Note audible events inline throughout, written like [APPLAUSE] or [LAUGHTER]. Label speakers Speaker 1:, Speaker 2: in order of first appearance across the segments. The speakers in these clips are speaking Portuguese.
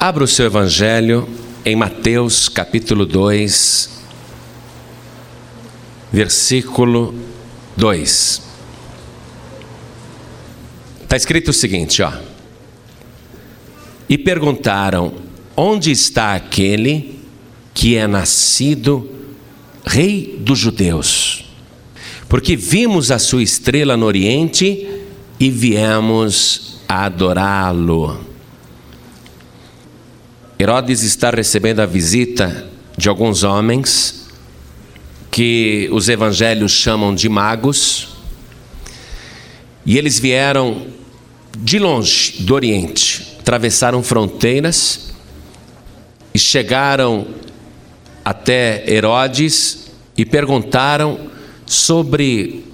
Speaker 1: Abra o seu evangelho em Mateus capítulo 2, versículo 2. Está escrito o seguinte, ó. E perguntaram: Onde está aquele que é nascido rei dos judeus? Porque vimos a sua estrela no oriente e viemos adorá-lo. Herodes está recebendo a visita de alguns homens que os evangelhos chamam de magos, e eles vieram de longe do Oriente, atravessaram fronteiras e chegaram até Herodes e perguntaram sobre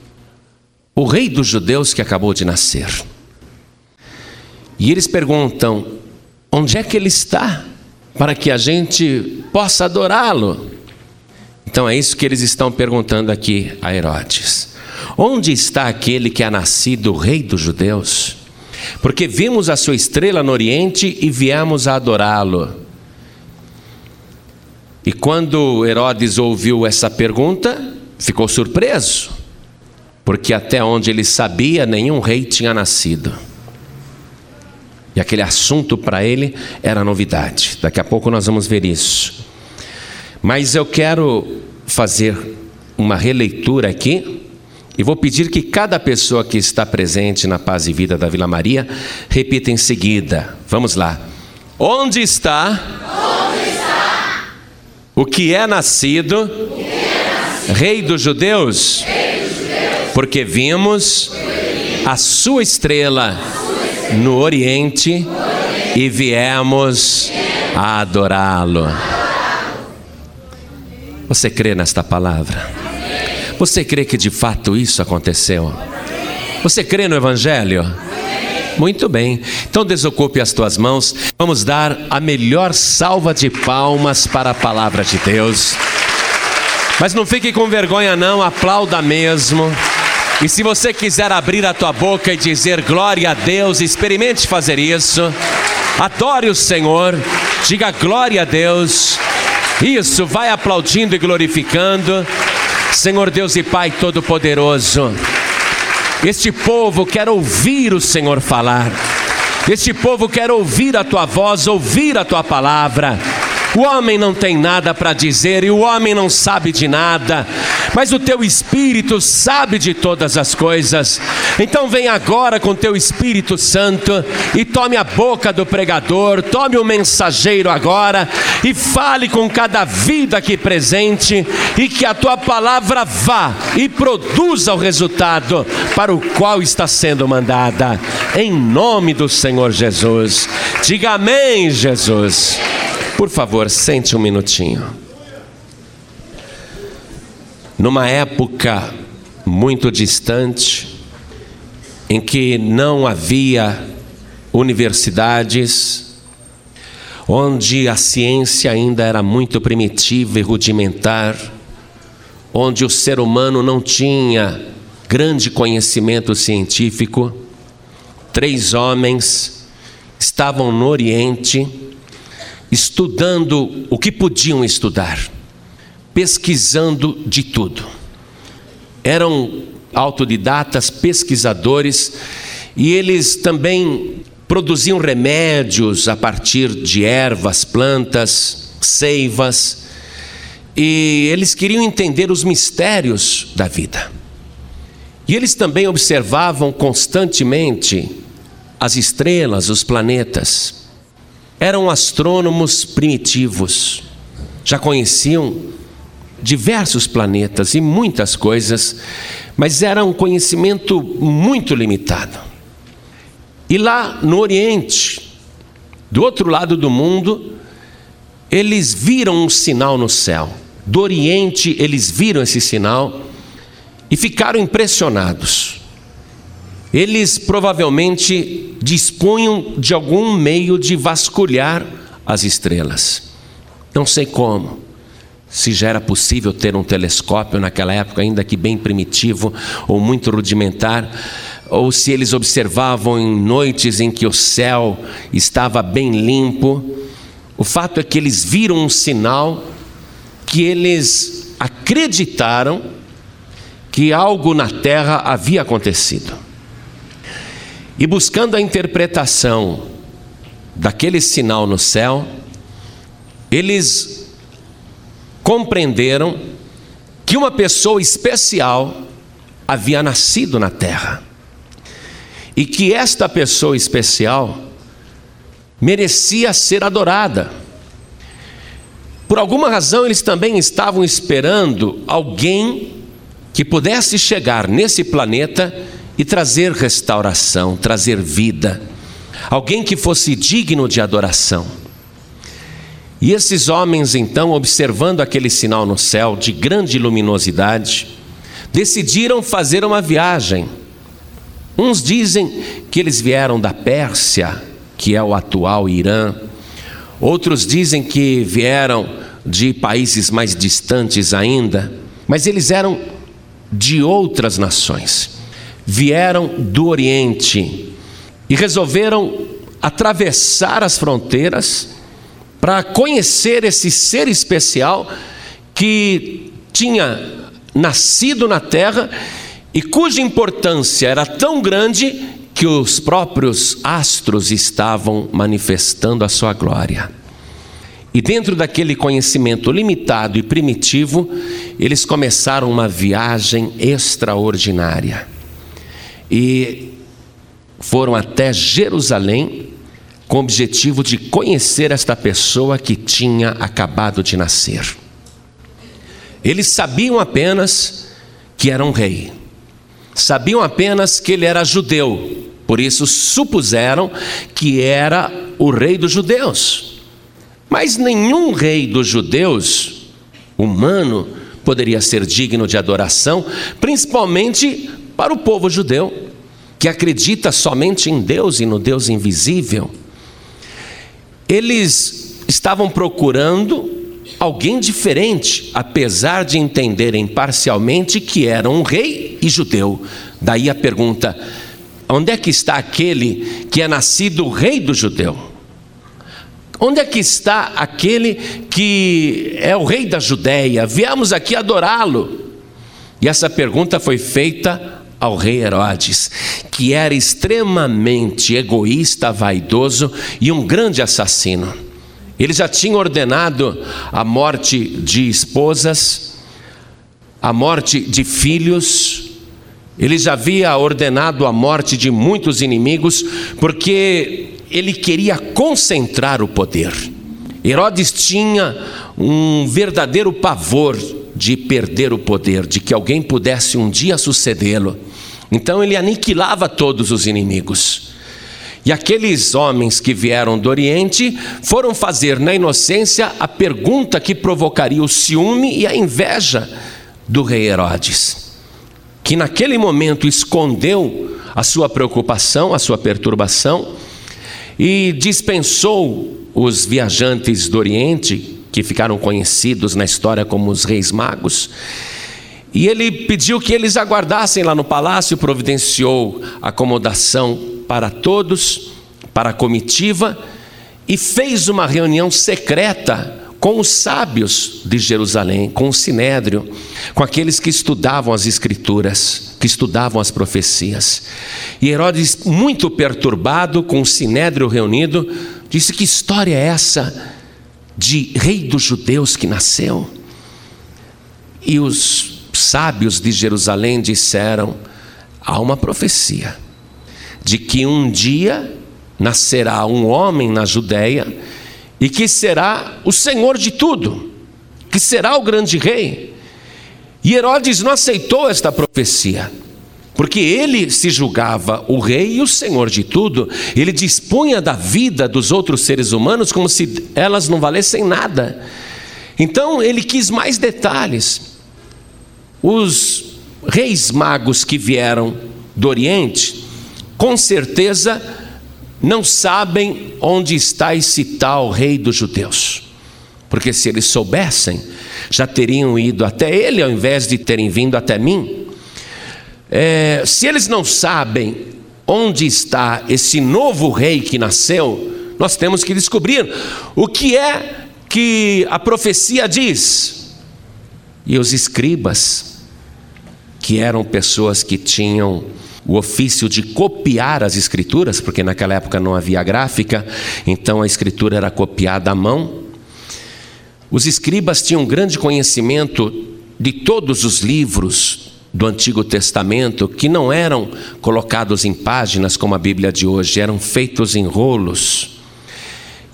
Speaker 1: o rei dos judeus que acabou de nascer. E eles perguntam: onde é que ele está? Para que a gente possa adorá-lo. Então é isso que eles estão perguntando aqui a Herodes: onde está aquele que é nascido rei dos judeus? Porque vimos a sua estrela no Oriente e viemos a adorá-lo. E quando Herodes ouviu essa pergunta, ficou surpreso, porque até onde ele sabia, nenhum rei tinha nascido. E aquele assunto para ele era novidade. Daqui a pouco nós vamos ver isso. Mas eu quero fazer uma releitura aqui e vou pedir que cada pessoa que está presente na Paz e Vida da Vila Maria repita em seguida. Vamos lá. Onde está?
Speaker 2: Onde está?
Speaker 1: O que é nascido?
Speaker 2: Que é nascido?
Speaker 1: Rei dos judeus?
Speaker 2: Rei dos judeus.
Speaker 1: Porque vimos a sua estrela no Oriente e viemos a adorá-lo. Você crê nesta palavra? Você crê que de fato isso aconteceu? Você crê no Evangelho? Muito bem, então desocupe as tuas mãos, vamos dar a melhor salva de palmas para a palavra de Deus. Mas não fique com vergonha, não, aplauda mesmo. E se você quiser abrir a tua boca e dizer glória a Deus, experimente fazer isso. Adore o Senhor, diga glória a Deus. Isso, vai aplaudindo e glorificando. Senhor Deus e Pai Todo-Poderoso, este povo quer ouvir o Senhor falar. Este povo quer ouvir a tua voz, ouvir a tua palavra. O homem não tem nada para dizer e o homem não sabe de nada, mas o teu espírito sabe de todas as coisas. Então vem agora com teu Espírito Santo e tome a boca do pregador, tome o mensageiro agora e fale com cada vida aqui presente e que a tua palavra vá e produza o resultado para o qual está sendo mandada. Em nome do Senhor Jesus. Diga amém, Jesus. Por favor, sente um minutinho. Numa época muito distante, em que não havia universidades, onde a ciência ainda era muito primitiva e rudimentar, onde o ser humano não tinha grande conhecimento científico, três homens estavam no Oriente estudando o que podiam estudar, pesquisando de tudo. Eram autodidatas, pesquisadores, e eles também produziam remédios a partir de ervas, plantas, seivas, e eles queriam entender os mistérios da vida. E eles também observavam constantemente as estrelas, os planetas eram astrônomos primitivos, já conheciam diversos planetas e muitas coisas, mas era um conhecimento muito limitado. E lá no Oriente, do outro lado do mundo, eles viram um sinal no céu. Do Oriente, eles viram esse sinal e ficaram impressionados. Eles provavelmente dispunham de algum meio de vasculhar as estrelas. Não sei como. Se já era possível ter um telescópio naquela época, ainda que bem primitivo ou muito rudimentar, ou se eles observavam em noites em que o céu estava bem limpo, O fato é que eles viram um sinal que eles acreditaram que algo na terra havia acontecido. E buscando a interpretação daquele sinal no céu, eles compreenderam que uma pessoa especial havia nascido na terra. E que esta pessoa especial merecia ser adorada. Por alguma razão, eles também estavam esperando alguém que pudesse chegar nesse planeta e trazer restauração, trazer vida, alguém que fosse digno de adoração. E esses homens, então, observando aquele sinal no céu de grande luminosidade, decidiram fazer uma viagem. Uns dizem que eles vieram da Pérsia, que é o atual Irã, outros dizem que vieram de países mais distantes ainda, mas eles eram de outras nações vieram do Oriente e resolveram atravessar as fronteiras para conhecer esse ser especial que tinha nascido na terra e cuja importância era tão grande que os próprios astros estavam manifestando a sua glória. E dentro daquele conhecimento limitado e primitivo, eles começaram uma viagem extraordinária e foram até Jerusalém com o objetivo de conhecer esta pessoa que tinha acabado de nascer. Eles sabiam apenas que era um rei, sabiam apenas que ele era judeu, por isso supuseram que era o rei dos judeus. Mas nenhum rei dos judeus, humano, poderia ser digno de adoração, principalmente para o povo judeu, que acredita somente em Deus e no Deus invisível, eles estavam procurando alguém diferente, apesar de entenderem parcialmente que era um rei e judeu. Daí a pergunta: onde é que está aquele que é nascido rei do judeu? Onde é que está aquele que é o rei da Judéia? Viemos aqui adorá-lo. E essa pergunta foi feita ao rei Herodes, que era extremamente egoísta, vaidoso e um grande assassino. Ele já tinha ordenado a morte de esposas, a morte de filhos, ele já havia ordenado a morte de muitos inimigos, porque ele queria concentrar o poder. Herodes tinha um verdadeiro pavor de perder o poder, de que alguém pudesse um dia sucedê-lo. Então ele aniquilava todos os inimigos. E aqueles homens que vieram do Oriente foram fazer na inocência a pergunta que provocaria o ciúme e a inveja do rei Herodes, que naquele momento escondeu a sua preocupação, a sua perturbação e dispensou os viajantes do Oriente, que ficaram conhecidos na história como os reis magos, e ele pediu que eles aguardassem lá no palácio, providenciou acomodação para todos, para a comitiva, e fez uma reunião secreta com os sábios de Jerusalém, com o sinédrio, com aqueles que estudavam as escrituras, que estudavam as profecias. E Herodes, muito perturbado com o sinédrio reunido, disse: Que história é essa de rei dos judeus que nasceu? E os sábios de Jerusalém disseram: há uma profecia de que um dia nascerá um homem na Judéia e que será o Senhor de tudo, que será o grande rei. E Herodes não aceitou esta profecia, porque ele se julgava o rei e o senhor de tudo, ele dispunha da vida dos outros seres humanos como se elas não valessem nada. Então ele quis mais detalhes. Os reis magos que vieram do Oriente, com certeza não sabem onde está esse tal rei dos judeus. Porque se eles soubessem, já teriam ido até ele ao invés de terem vindo até mim. É, se eles não sabem onde está esse novo rei que nasceu, nós temos que descobrir o que é que a profecia diz. E os escribas, que eram pessoas que tinham o ofício de copiar as escrituras, porque naquela época não havia gráfica, então a escritura era copiada à mão. Os escribas tinham grande conhecimento de todos os livros do Antigo Testamento que não eram colocados em páginas como a Bíblia de hoje, eram feitos em rolos.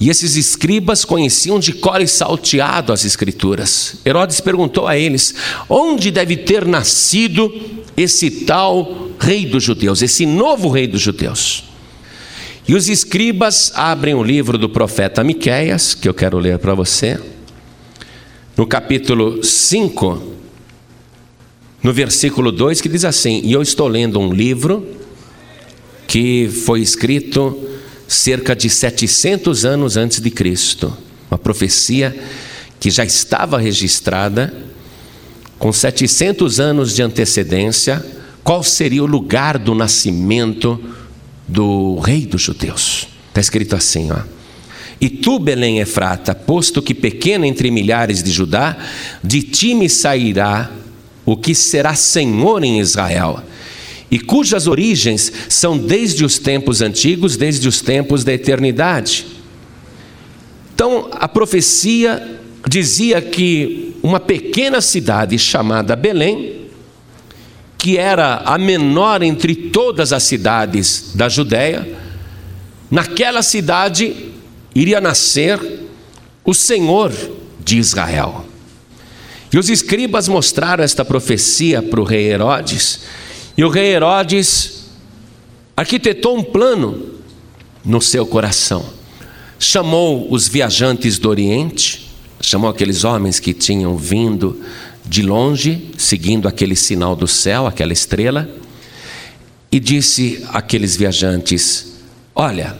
Speaker 1: E esses escribas conheciam de cor e salteado as Escrituras. Herodes perguntou a eles: onde deve ter nascido esse tal rei dos judeus, esse novo rei dos judeus? E os escribas abrem o livro do profeta Miqueias, que eu quero ler para você, no capítulo 5, no versículo 2, que diz assim: E eu estou lendo um livro que foi escrito cerca de 700 anos antes de Cristo. Uma profecia que já estava registrada, com 700 anos de antecedência, qual seria o lugar do nascimento do rei dos judeus. Está escrito assim, ó. E tu, Belém Efrata, posto que pequena entre milhares de Judá, de ti me sairá o que será senhor em Israel e cujas origens são desde os tempos antigos, desde os tempos da eternidade. Então, a profecia dizia que uma pequena cidade chamada Belém, que era a menor entre todas as cidades da Judéia, naquela cidade iria nascer o Senhor de Israel. E os escribas mostraram esta profecia para o rei Herodes, e o rei Herodes arquitetou um plano no seu coração. Chamou os viajantes do Oriente, chamou aqueles homens que tinham vindo de longe, seguindo aquele sinal do céu, aquela estrela, e disse àqueles viajantes: Olha,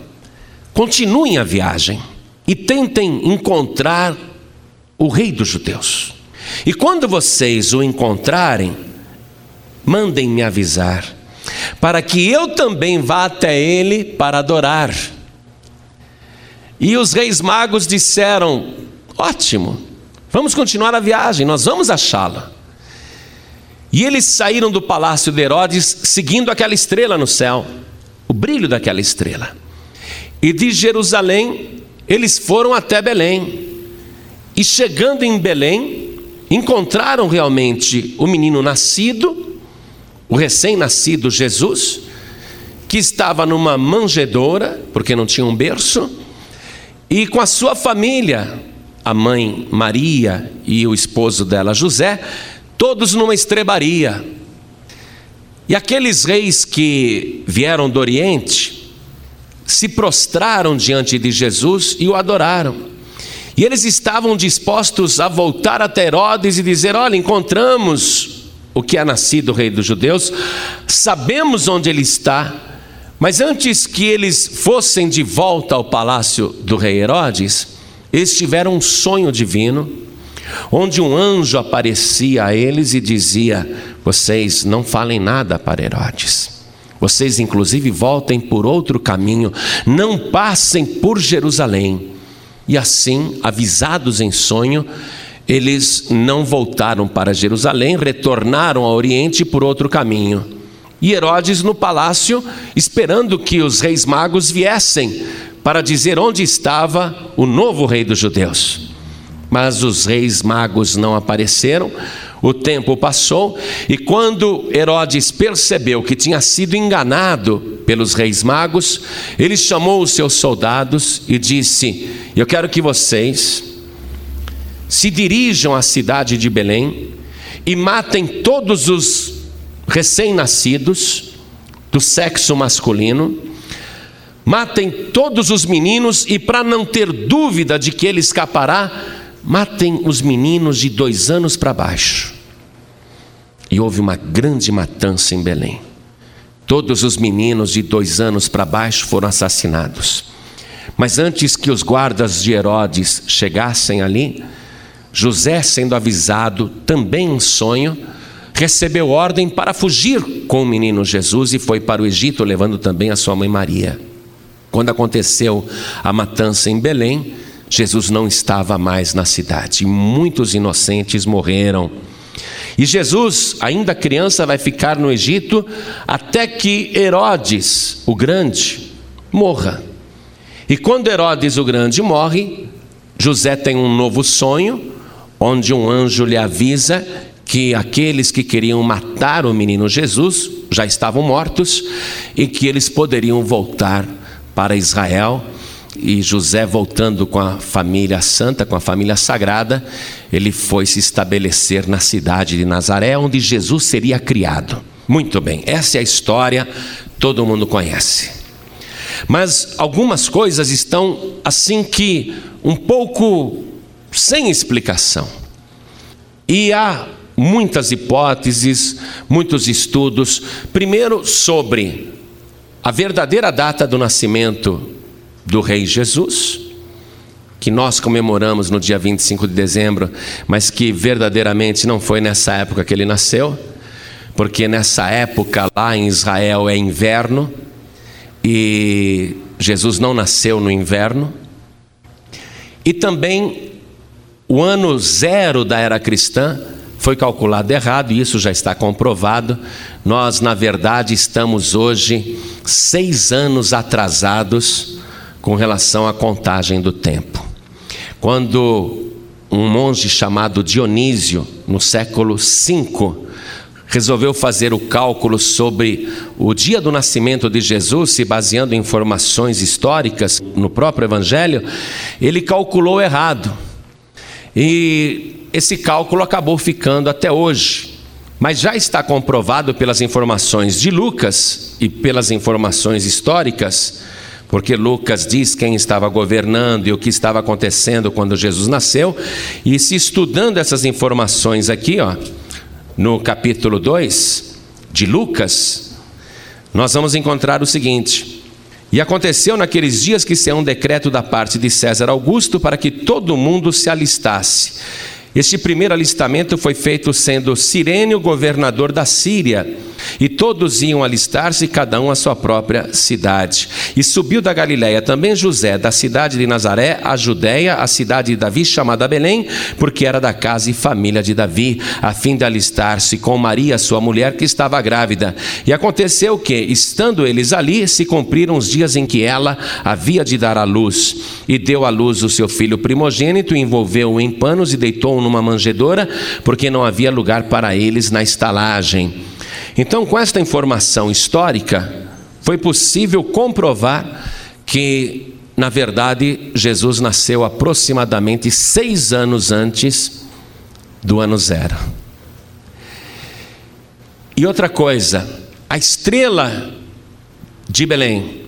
Speaker 1: continuem a viagem e tentem encontrar o rei dos judeus. E quando vocês o encontrarem, mandem me avisar, para que eu também vá até ele para adorar. E os reis magos disseram: Ótimo, vamos continuar a viagem, nós vamos achá-lo. E eles saíram do palácio de Herodes seguindo aquela estrela no céu, o brilho daquela estrela. E de Jerusalém eles foram até Belém. E chegando em Belém, encontraram realmente o menino nascido o recém-nascido Jesus, que estava numa manjedoura, porque não tinha um berço, e com a sua família, a mãe Maria e o esposo dela José, todos numa estrebaria. E aqueles reis que vieram do Oriente se prostraram diante de Jesus e o adoraram. E eles estavam dispostos a voltar até Herodes e dizer: Olha, encontramos o que é nascido rei dos judeus, sabemos onde ele está, mas antes que eles fossem de volta ao palácio do rei Herodes, eles tiveram um sonho divino, onde um anjo aparecia a eles e dizia: Vocês não falem nada para Herodes. Vocês, inclusive, voltem por outro caminho, não passem por Jerusalém. E assim, avisados em sonho, eles não voltaram para Jerusalém, retornaram ao Oriente por outro caminho. E Herodes no palácio, esperando que os reis magos viessem para dizer onde estava o novo rei dos judeus. Mas os reis magos não apareceram, o tempo passou, e quando Herodes percebeu que tinha sido enganado pelos reis magos, ele chamou os seus soldados e disse: Eu quero que vocês se dirijam à cidade de Belém e matem todos os recém-nascidos do sexo masculino, matem todos os meninos e, para não ter dúvida de que ele escapará, matem os meninos de dois anos para baixo. E houve uma grande matança em Belém. Todos os meninos de dois anos para baixo foram assassinados. Mas antes que os guardas de Herodes chegassem ali, José, sendo avisado também em sonho, recebeu ordem para fugir com o menino Jesus e foi para o Egito, levando também a sua mãe Maria. Quando aconteceu a matança em Belém, Jesus não estava mais na cidade. Muitos inocentes morreram. E Jesus, ainda criança, vai ficar no Egito até que Herodes, o Grande, morra. E quando Herodes o Grande morre, José tem um novo sonho, onde um anjo lhe avisa que aqueles que queriam matar o menino Jesus já estavam mortos e que eles poderiam voltar para Israel. E José, voltando com a família santa, com a família sagrada, ele foi se estabelecer na cidade de Nazaré, onde Jesus seria criado. Muito bem, essa é a história, todo mundo conhece. Mas algumas coisas estão assim que um pouco sem explicação. E há muitas hipóteses, muitos estudos. Primeiro, sobre a verdadeira data do nascimento do Rei Jesus, que nós comemoramos no dia 25 de dezembro, mas que verdadeiramente não foi nessa época que ele nasceu, porque nessa época lá em Israel é inverno e Jesus não nasceu no inverno. E também o ano zero da era cristã foi calculado errado, e isso já está comprovado. Nós, na verdade, estamos hoje seis anos atrasados com relação à contagem do tempo. Quando um monge chamado Dionísio, no século V, resolveu fazer o cálculo sobre o dia do nascimento de Jesus, se baseando em informações históricas no próprio Evangelho, ele calculou errado. E esse cálculo acabou ficando até hoje. Mas já está comprovado pelas informações de Lucas e pelas informações históricas, porque Lucas diz quem estava governando e o que estava acontecendo quando Jesus nasceu, e se estudando essas informações aqui, ó, no capítulo 2 de Lucas, nós vamos encontrar o seguinte: E aconteceu naqueles dias que saiu um decreto da parte de César Augusto para que todo mundo se alistasse. Este primeiro alistamento foi feito sendo Sirênio governador da Síria, e todos iam alistar-se, cada um à sua própria cidade. E subiu da Galiléia também José, da cidade de Nazaré, a Judéia, a cidade de Davi, chamada Belém, porque era da casa e família de Davi, a fim de alistar-se com Maria, sua mulher, que estava grávida. E aconteceu que, estando eles ali, se cumpriram os dias em que ela havia de dar à luz. E deu à luz o seu filho primogênito, envolveu-o em panos e deitou-o numa manjedoura, porque não havia lugar para eles na estalagem. Então, com esta informação histórica, foi possível comprovar que, na verdade, Jesus nasceu aproximadamente seis anos antes do ano zero. E outra coisa, a estrela de Belém,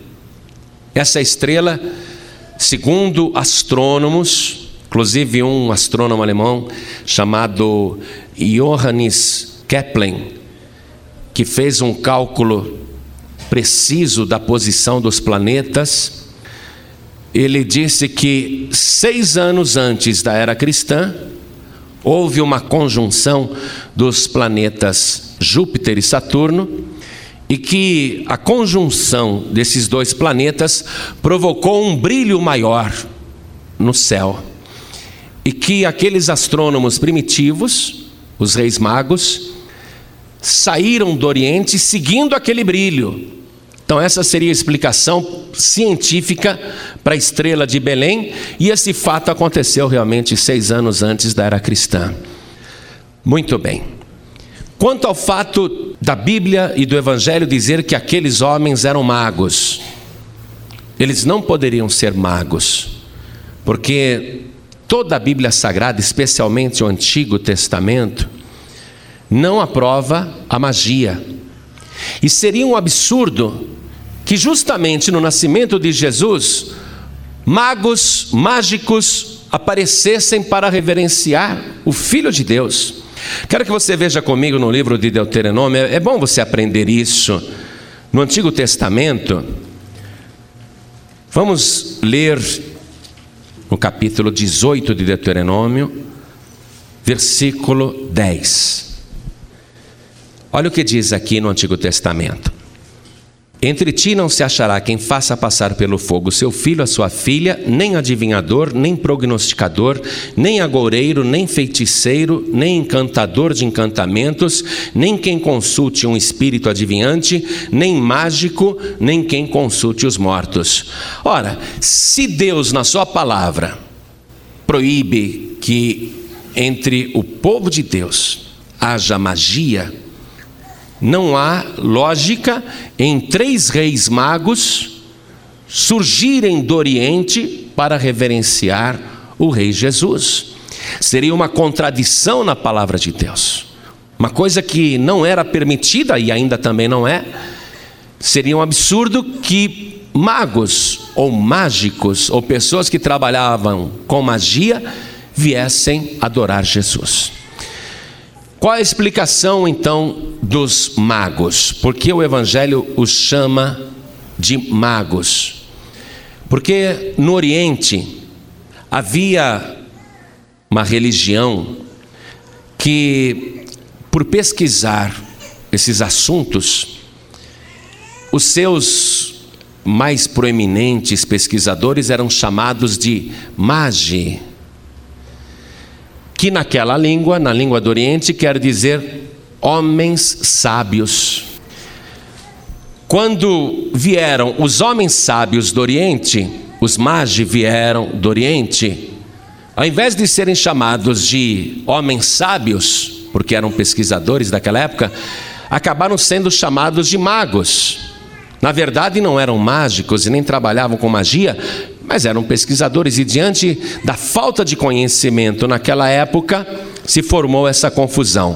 Speaker 1: essa estrela, segundo astrônomos, inclusive um astrônomo alemão chamado Johannes Kepler, que fez um cálculo preciso da posição dos planetas, ele disse que seis anos antes da era cristã, houve uma conjunção dos planetas Júpiter e Saturno, e que a conjunção desses dois planetas provocou um brilho maior no céu. E que aqueles astrônomos primitivos, os reis magos, saíram do Oriente seguindo aquele brilho. Então, essa seria a explicação científica para a estrela de Belém, e esse fato aconteceu realmente seis anos antes da era cristã. Muito bem. Quanto ao fato da Bíblia e do Evangelho dizer que aqueles homens eram magos, eles não poderiam ser magos, porque toda a Bíblia Sagrada, especialmente o Antigo Testamento, não aprova a magia. E seria um absurdo que, justamente no nascimento de Jesus, magos, mágicos aparecessem para reverenciar o Filho de Deus. Quero que você veja comigo no livro de Deuteronômio, é bom você aprender isso. No Antigo Testamento, vamos ler no capítulo 18 de Deuteronômio, versículo 10. Olha o que diz aqui no Antigo Testamento. Entre ti não se achará quem faça passar pelo fogo seu filho, a sua filha, nem adivinhador, nem prognosticador, nem agoureiro, nem feiticeiro, nem encantador de encantamentos, nem quem consulte um espírito adivinhante, nem mágico, nem quem consulte os mortos. Ora, se Deus, na Sua palavra, proíbe que entre o povo de Deus haja magia, não há lógica em três reis magos surgirem do Oriente para reverenciar o Rei Jesus. Seria uma contradição na palavra de Deus. Uma coisa que não era permitida e ainda também não é. Seria um absurdo que magos ou mágicos ou pessoas que trabalhavam com magia viessem adorar Jesus. Qual a explicação então dos magos? Por que o Evangelho os chama de magos? Porque no Oriente havia uma religião que, por pesquisar esses assuntos, os seus mais proeminentes pesquisadores eram chamados de magi que naquela língua, na língua do Oriente, quer dizer homens sábios. Quando vieram os homens sábios do Oriente, os magi vieram do Oriente, ao invés de serem chamados de homens sábios, porque eram pesquisadores daquela época, acabaram sendo chamados de magos. Na verdade, não eram mágicos e nem trabalhavam com magia, mas eram pesquisadores e diante da falta de conhecimento naquela época se formou essa confusão.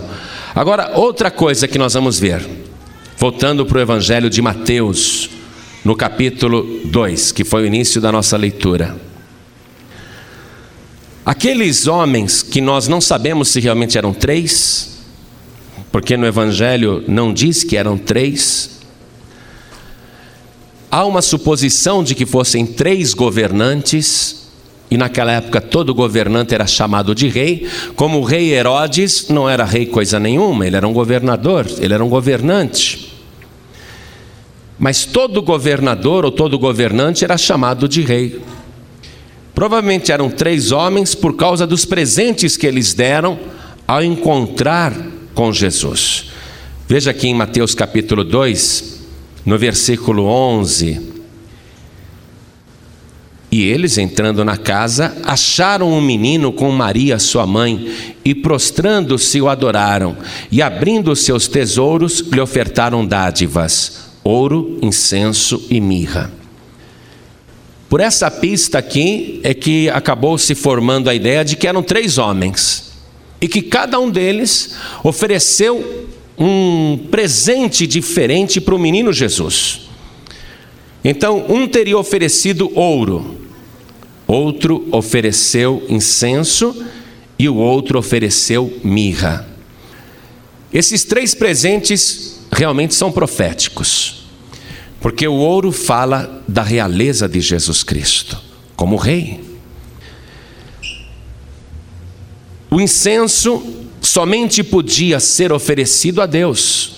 Speaker 1: Agora, outra coisa que nós vamos ver, voltando para o Evangelho de Mateus, no capítulo 2, que foi o início da nossa leitura. Aqueles homens que nós não sabemos se realmente eram três, porque no Evangelho não diz que eram três, Há uma suposição de que fossem três governantes, e naquela época todo governante era chamado de rei, como o rei Herodes não era rei coisa nenhuma, ele era um governador, ele era um governante. Mas todo governador ou todo governante era chamado de rei. Provavelmente eram três homens por causa dos presentes que eles deram ao encontrar com Jesus. Veja aqui em Mateus capítulo 2, no versículo 11. E eles, entrando na casa, acharam um menino com Maria, sua mãe, e prostrando-se o adoraram, e abrindo seus tesouros, lhe ofertaram dádivas: ouro, incenso e mirra. Por essa pista aqui é que acabou se formando a ideia de que eram três homens, e que cada um deles ofereceu um presente diferente para o menino Jesus. Então, um teria oferecido ouro, outro ofereceu incenso e o outro ofereceu mirra. Esses três presentes realmente são proféticos, porque o ouro fala da realeza de Jesus Cristo como rei. O incenso somente podia ser oferecido a Deus.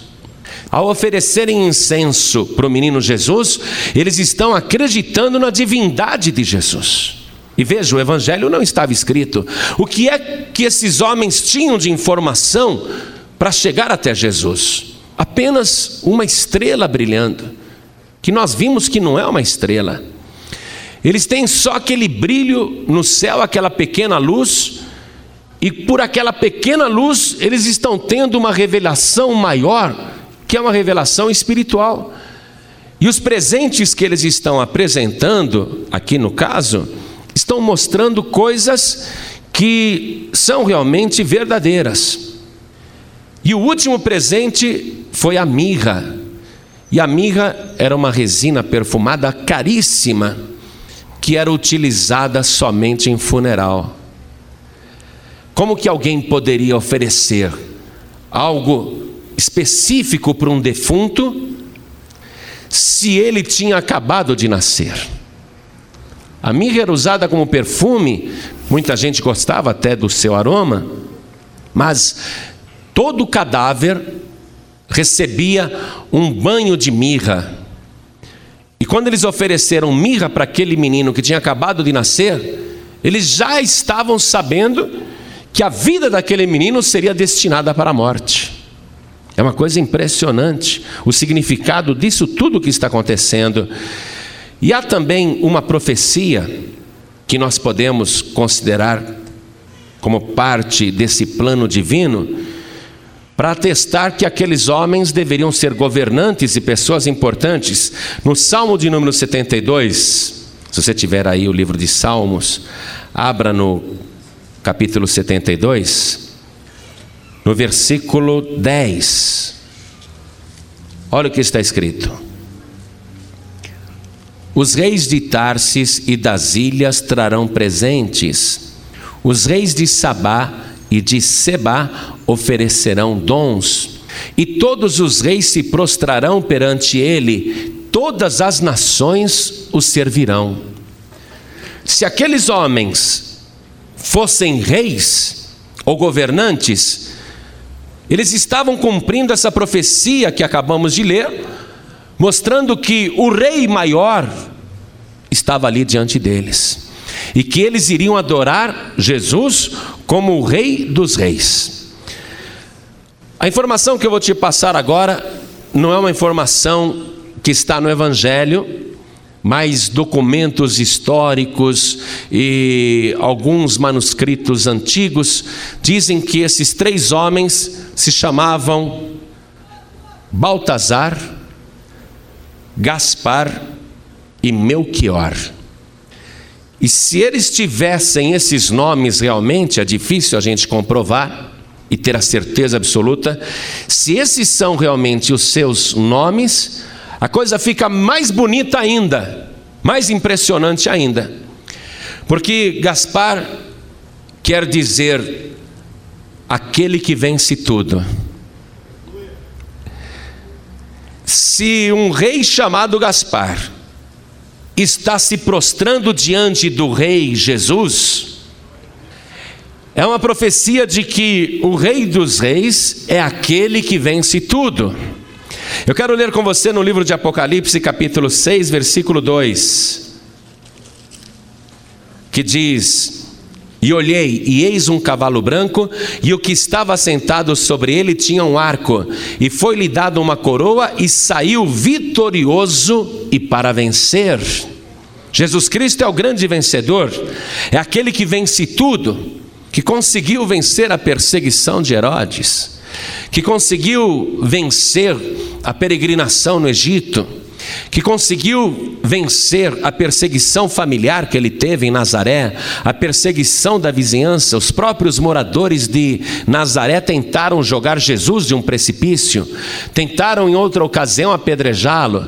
Speaker 1: Ao oferecerem incenso para o menino Jesus, eles estão acreditando na divindade de Jesus. E veja, o Evangelho não estava escrito. O que é que esses homens tinham de informação para chegar até Jesus? Apenas uma estrela brilhando, que nós vimos que não é uma estrela. Eles têm só aquele brilho no céu, aquela pequena luz, e por aquela pequena luz, eles estão tendo uma revelação maior, que é uma revelação espiritual. E os presentes que eles estão apresentando, aqui no caso, estão mostrando coisas que são realmente verdadeiras. E o último presente foi a mirra. E a mirra era uma resina perfumada caríssima, que era utilizada somente em funeral. Como que alguém poderia oferecer algo específico para um defunto se ele tinha acabado de nascer? A mirra era usada como perfume, muita gente gostava até do seu aroma, mas todo cadáver recebia um banho de mirra E quando eles ofereceram mirra para aquele menino que tinha acabado de nascer, eles já estavam sabendo que a vida daquele menino seria destinada para a morte. É uma coisa impressionante o significado disso tudo que está acontecendo. E há também uma profecia que nós podemos considerar como parte desse plano divino, para atestar que aqueles homens deveriam ser governantes e pessoas importantes. No Salmo de número 72, se você tiver aí o livro de Salmos, abra no capítulo 72, no versículo 10. Olha o que está escrito. Os reis de Tarsis e das ilhas trarão presentes. Os reis de Sabá e de Seba oferecerão dons. E todos os reis se prostrarão perante ele, todas as nações o servirão. Se aqueles homens fossem reis ou governantes, eles estavam cumprindo essa profecia que acabamos de ler, mostrando que o rei maior estava ali diante deles e que eles iriam adorar Jesus como o Rei dos Reis. A informação que eu vou te passar agora não é uma informação que está no Evangelho, mas documentos históricos e alguns manuscritos antigos dizem que esses três homens se chamavam Baltazar, Gaspar e Melchior. E se eles tivessem esses nomes realmente, é difícil a gente comprovar e ter a certeza absoluta. Se esses são realmente os seus nomes, a coisa fica mais bonita ainda, mais impressionante ainda. Porque Gaspar quer dizer aquele que vence tudo. Se um rei chamado Gaspar está se prostrando diante do Rei Jesus, é uma profecia de que o Rei dos Reis é aquele que vence tudo. Eu quero ler com você no livro de Apocalipse, capítulo 6, versículo 2, que diz: E olhei, e eis um cavalo branco, e o que estava sentado sobre ele tinha um arco, e foi-lhe dado uma coroa, e saiu vitorioso e para vencer. Jesus Cristo é o grande vencedor, é aquele que vence tudo, que conseguiu vencer a perseguição de Herodes, que conseguiu vencer a peregrinação no Egito, que conseguiu vencer a perseguição familiar que ele teve em Nazaré, a perseguição da vizinhança. Os próprios moradores de Nazaré tentaram jogar Jesus de um precipício, tentaram em outra ocasião apedrejá-lo.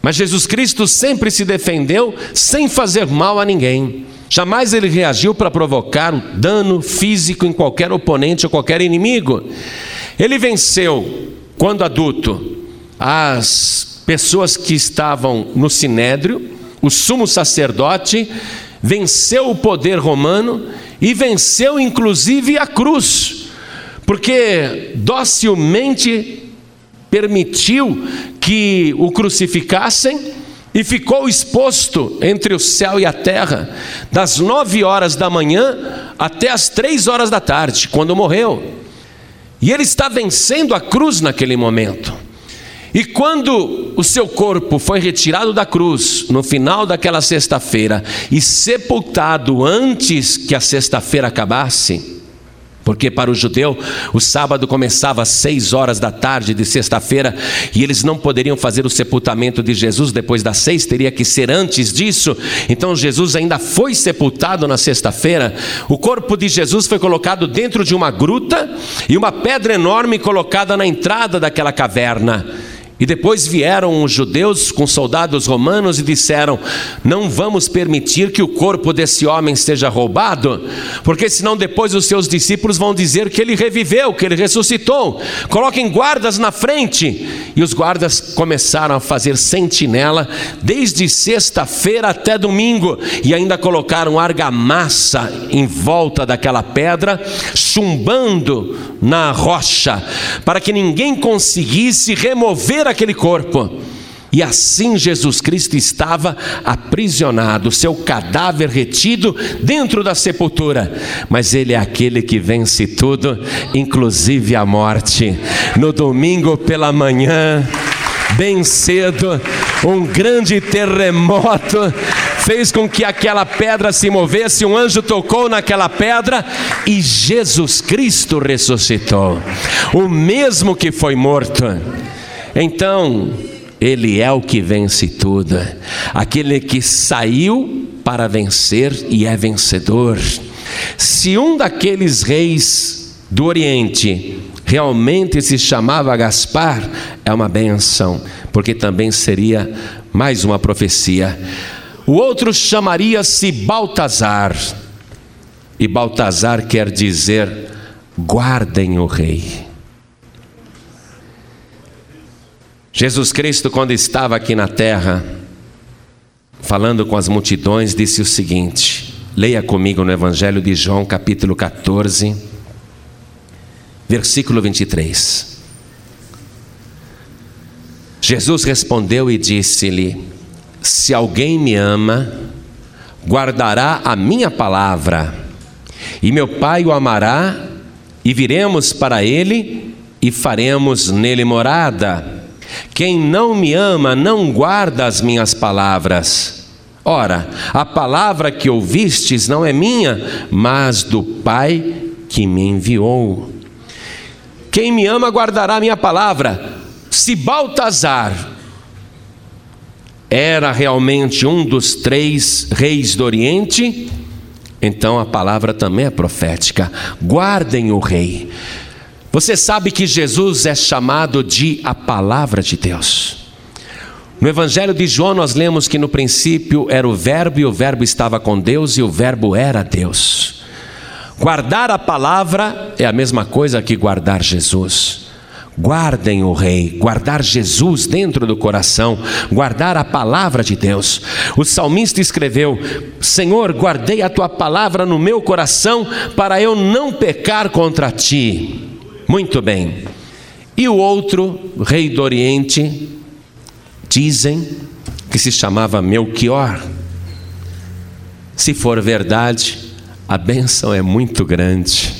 Speaker 1: Mas Jesus Cristo sempre se defendeu sem fazer mal a ninguém. Jamais ele reagiu para provocar dano físico em qualquer oponente ou qualquer inimigo. Ele venceu, quando adulto, as pessoas que estavam no sinédrio, o sumo sacerdote, venceu o poder romano e venceu inclusive a cruz, porque docilmente permitiu que o crucificassem e ficou exposto entre o céu e a terra, das nove horas da manhã até as três horas da tarde, quando morreu. E ele está vencendo a cruz naquele momento. E quando o seu corpo foi retirado da cruz, no final daquela sexta-feira, e sepultado antes que a sexta-feira acabasse, porque para o judeu o sábado começava às seis horas da tarde de sexta-feira e eles não poderiam fazer o sepultamento de Jesus depois das seis, teria que ser antes disso. Então Jesus ainda foi sepultado na sexta-feira. O corpo de Jesus foi colocado dentro de uma gruta e uma pedra enorme colocada na entrada daquela caverna. E depois vieram os judeus com soldados romanos e disseram: Não vamos permitir que o corpo desse homem seja roubado, porque senão depois os seus discípulos vão dizer que ele reviveu, que ele ressuscitou. Coloquem guardas na frente. E os guardas começaram a fazer sentinela desde sexta-feira até domingo e ainda colocaram argamassa em volta daquela pedra, chumbando na rocha, para que ninguém conseguisse remover aquele corpo. E assim Jesus Cristo estava aprisionado, seu cadáver retido dentro da sepultura. Mas Ele é aquele que vence tudo, inclusive a morte. No domingo pela manhã, bem cedo, um grande terremoto fez com que aquela pedra se movesse, um anjo tocou naquela pedra e Jesus Cristo ressuscitou, o mesmo que foi morto. Então, Ele é o que vence tudo, aquele que saiu para vencer e é vencedor. Se um daqueles reis do Oriente realmente se chamava Gaspar, é uma benção, porque também seria mais uma profecia. O outro chamaria-se Baltazar, e Baltazar quer dizer guardem o rei. Jesus Cristo, quando estava aqui na terra, falando com as multidões, disse o seguinte: leia comigo no Evangelho de João, capítulo 14, versículo 23. Jesus respondeu e disse-lhe: se alguém me ama, guardará a minha palavra, e meu Pai o amará, e viremos para ele e faremos nele morada. Quem não me ama não guarda as minhas palavras. Ora, a palavra que ouvistes não é minha, mas do Pai que me enviou. Quem me ama guardará a minha palavra. Se Baltazar, era realmente um dos três reis do Oriente, então a palavra também é profética. Guardem o rei. Você sabe que Jesus é chamado de a palavra de Deus. No Evangelho de João, nós lemos que no princípio era o Verbo, e o Verbo estava com Deus, e o Verbo era Deus. Guardar a palavra é a mesma coisa que guardar Jesus. Guardem o Rei, guardar Jesus dentro do coração, guardar a palavra de Deus. O salmista escreveu: Senhor, guardei a tua palavra no meu coração para eu não pecar contra ti. Muito bem. E o outro, rei do Oriente, dizem que se chamava Melchior. Se for verdade, a bênção é muito grande,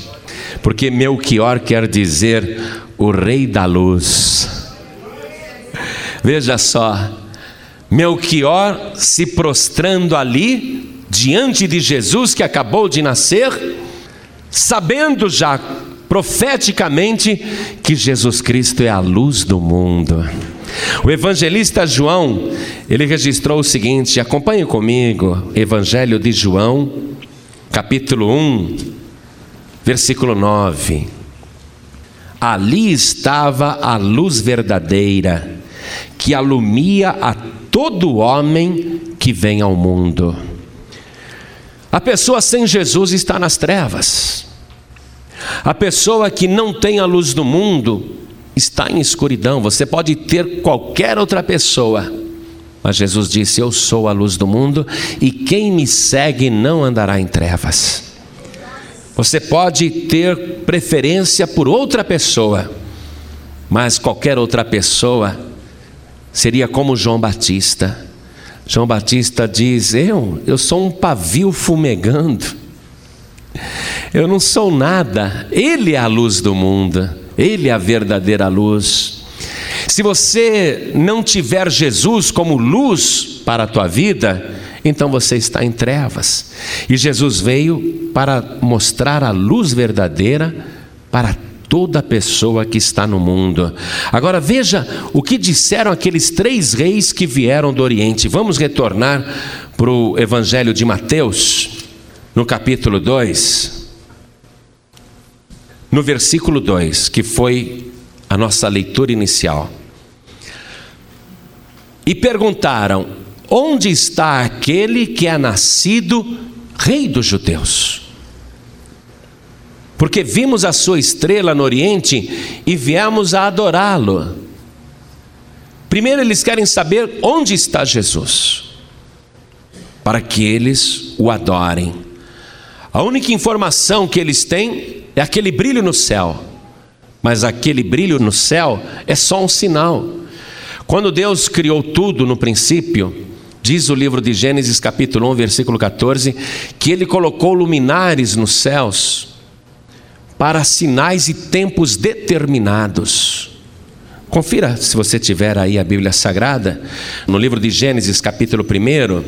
Speaker 1: porque Melchior quer dizer o Rei da Luz. Veja só, Melchior se prostrando ali, diante de Jesus que acabou de nascer, sabendo já profeticamente que Jesus Cristo é a luz do mundo. O evangelista João, ele registrou o seguinte: acompanhe comigo, Evangelho de João, capítulo 1, versículo 9. Ali estava a luz verdadeira, que alumia a todo homem que vem ao mundo. A pessoa sem Jesus está nas trevas. A pessoa que não tem a luz do mundo está em escuridão. Você pode ter qualquer outra pessoa, mas Jesus disse: Eu sou a luz do mundo e quem me segue não andará em trevas. Você pode ter preferência por outra pessoa, mas qualquer outra pessoa seria como João Batista. João Batista diz: Eu, eu sou um pavio fumegando, eu não sou nada, Ele é a luz do mundo, Ele é a verdadeira luz. Se você não tiver Jesus como luz para a tua vida, então você está em trevas. E Jesus veio para mostrar a luz verdadeira para toda pessoa que está no mundo. Agora veja o que disseram aqueles três reis que vieram do Oriente. Vamos retornar para o Evangelho de Mateus, no capítulo 2, no versículo 2, que foi a nossa leitura inicial. E perguntaram: Onde está aquele que é nascido rei dos judeus? Porque vimos a sua estrela no Oriente e viemos a adorá-lo. Primeiro eles querem saber onde está Jesus, para que eles o adorem. A única informação que eles têm é aquele brilho no céu, mas aquele brilho no céu é só um sinal. Quando Deus criou tudo no princípio, diz o livro de Gênesis, capítulo 1, versículo 14, que ele colocou luminares nos céus para sinais e tempos determinados. Confira se você tiver aí a Bíblia Sagrada, no livro de Gênesis, capítulo 1,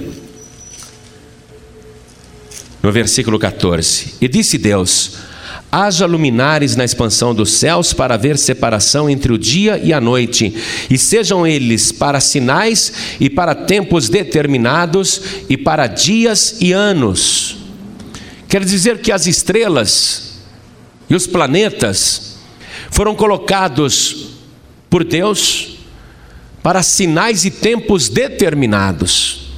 Speaker 1: no versículo 14. E disse Deus: Haja luminares na expansão dos céus para haver separação entre o dia e a noite, e sejam eles para sinais e para tempos determinados e para dias e anos. Quer dizer que as estrelas e os planetas foram colocados por Deus para sinais e tempos determinados.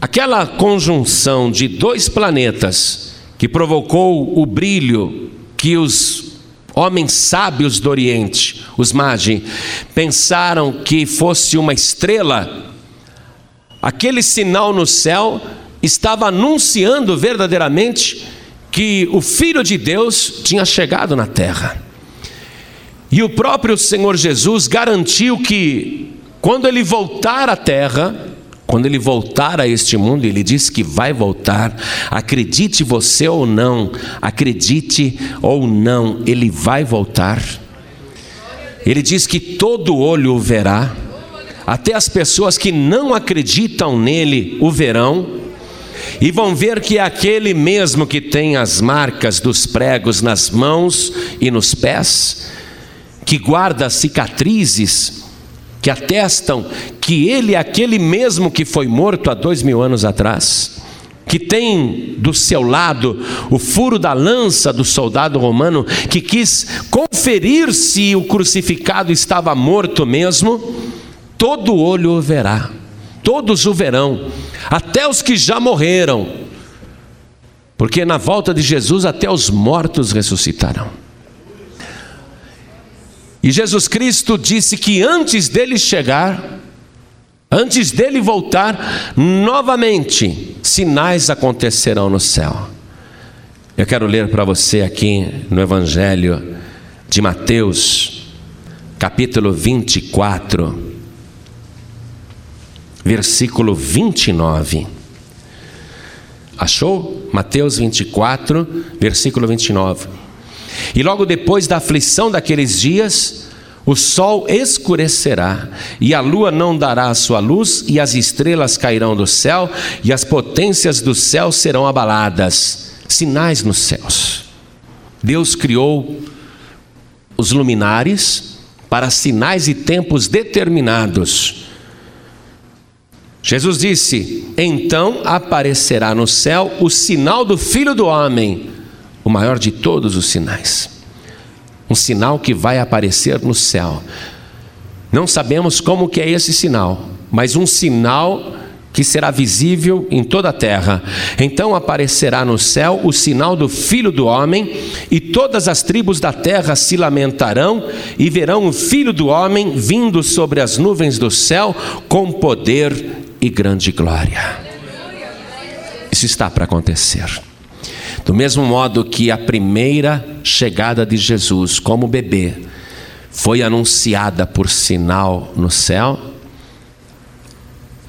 Speaker 1: Aquela conjunção de dois planetas que provocou o brilho que os homens sábios do Oriente, os Magi, pensaram que fosse uma estrela, aquele sinal no céu estava anunciando verdadeiramente que o Filho de Deus tinha chegado na terra. E o próprio Senhor Jesus garantiu que, quando ele voltar à terra, quando ele voltar a este mundo, ele diz que vai voltar, acredite você ou não, acredite ou não, ele vai voltar. Ele diz que todo olho o verá, até as pessoas que não acreditam nele o verão, e vão ver que é aquele mesmo que tem as marcas dos pregos nas mãos e nos pés, que guarda cicatrizes que atestam que ele é aquele mesmo que foi morto há dois mil anos atrás, que tem do seu lado o furo da lança do soldado romano que quis conferir se o crucificado estava morto mesmo, todo olho o verá, todos o verão, até os que já morreram, porque na volta de Jesus até os mortos ressuscitarão. E Jesus Cristo disse que antes dele chegar, antes dele voltar, novamente sinais acontecerão no céu. Eu quero ler para você aqui no Evangelho de Mateus, capítulo 24, versículo 29. Achou? Mateus 24, versículo 29. E logo depois da aflição daqueles dias, o sol escurecerá, e a lua não dará a sua luz, e as estrelas cairão do céu, e as potências do céu serão abaladas. Sinais nos céus. Deus criou os luminares para sinais e tempos determinados. Jesus disse: Então aparecerá no céu o sinal do Filho do Homem o maior de todos os sinais. Um sinal que vai aparecer no céu. Não sabemos como que é esse sinal, mas um sinal que será visível em toda a terra. Então aparecerá no céu o sinal do Filho do Homem, e todas as tribos da terra se lamentarão e verão o Filho do Homem vindo sobre as nuvens do céu com poder e grande glória. Isso está para acontecer. Do mesmo modo que a primeira chegada de Jesus como bebê foi anunciada por sinal no céu,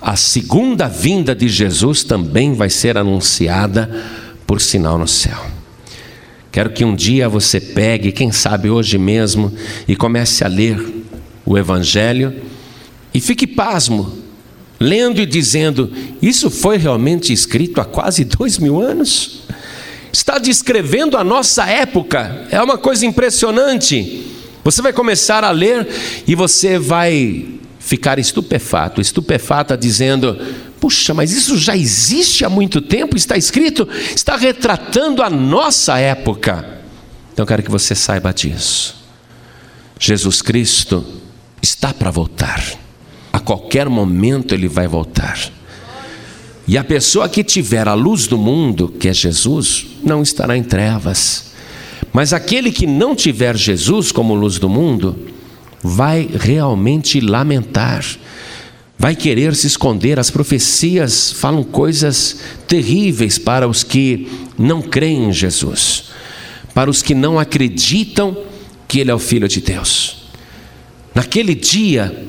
Speaker 1: a segunda vinda de Jesus também vai ser anunciada por sinal no céu. Quero que um dia você pegue, quem sabe hoje mesmo, e comece a ler o Evangelho e fique pasmo, lendo e dizendo: Isso foi realmente escrito há quase dois mil anos? Está descrevendo a nossa época. É uma coisa impressionante. Você vai começar a ler e você vai ficar estupefato, estupefata, dizendo: Puxa, mas isso já existe há muito tempo, está escrito, está retratando a nossa época. Então eu quero que você saiba disso. Jesus Cristo está para voltar, a qualquer momento ele vai voltar. E a pessoa que tiver a luz do mundo, que é Jesus, não estará em trevas. Mas aquele que não tiver Jesus como luz do mundo, vai realmente lamentar, vai querer se esconder. As profecias falam coisas terríveis para os que não creem em Jesus, para os que não acreditam que Ele é o Filho de Deus. Naquele dia,